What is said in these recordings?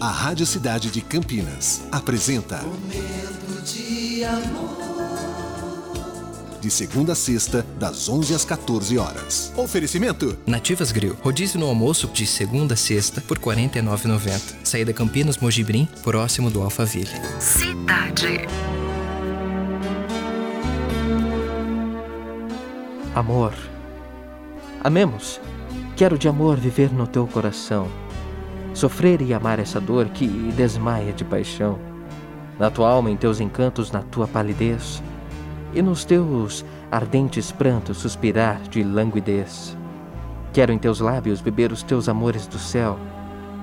A Rádio Cidade de Campinas apresenta Momento de amor. De segunda a sexta, das 11 às 14 horas. Oferecimento: Nativas Grill. Rodízio no almoço de segunda a sexta por R$ 49,90. Saída Campinas Mojibrim, próximo do Alphaville. Cidade. Amor. Amemos. Quero de amor viver no teu coração. Sofrer e amar essa dor que desmaia de paixão. Na tua alma, em teus encantos, na tua palidez. E nos teus ardentes prantos suspirar de languidez. Quero em teus lábios beber os teus amores do céu.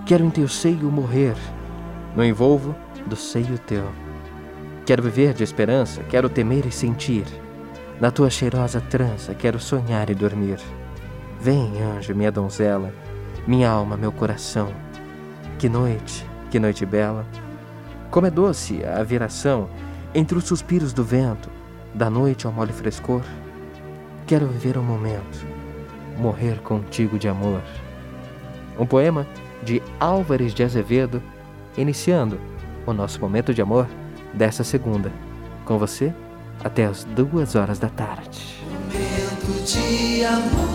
Quero em teu seio morrer. No envolvo do seio teu. Quero viver de esperança, quero temer e sentir. Na tua cheirosa trança quero sonhar e dormir. Vem, anjo, minha donzela, minha alma, meu coração. Que noite, que noite bela. Como é doce a viração entre os suspiros do vento, da noite ao mole frescor. Quero viver um momento, morrer contigo de amor. Um poema de Álvares de Azevedo, iniciando o nosso momento de amor dessa segunda. Com você, até as duas horas da tarde. Momento de amor.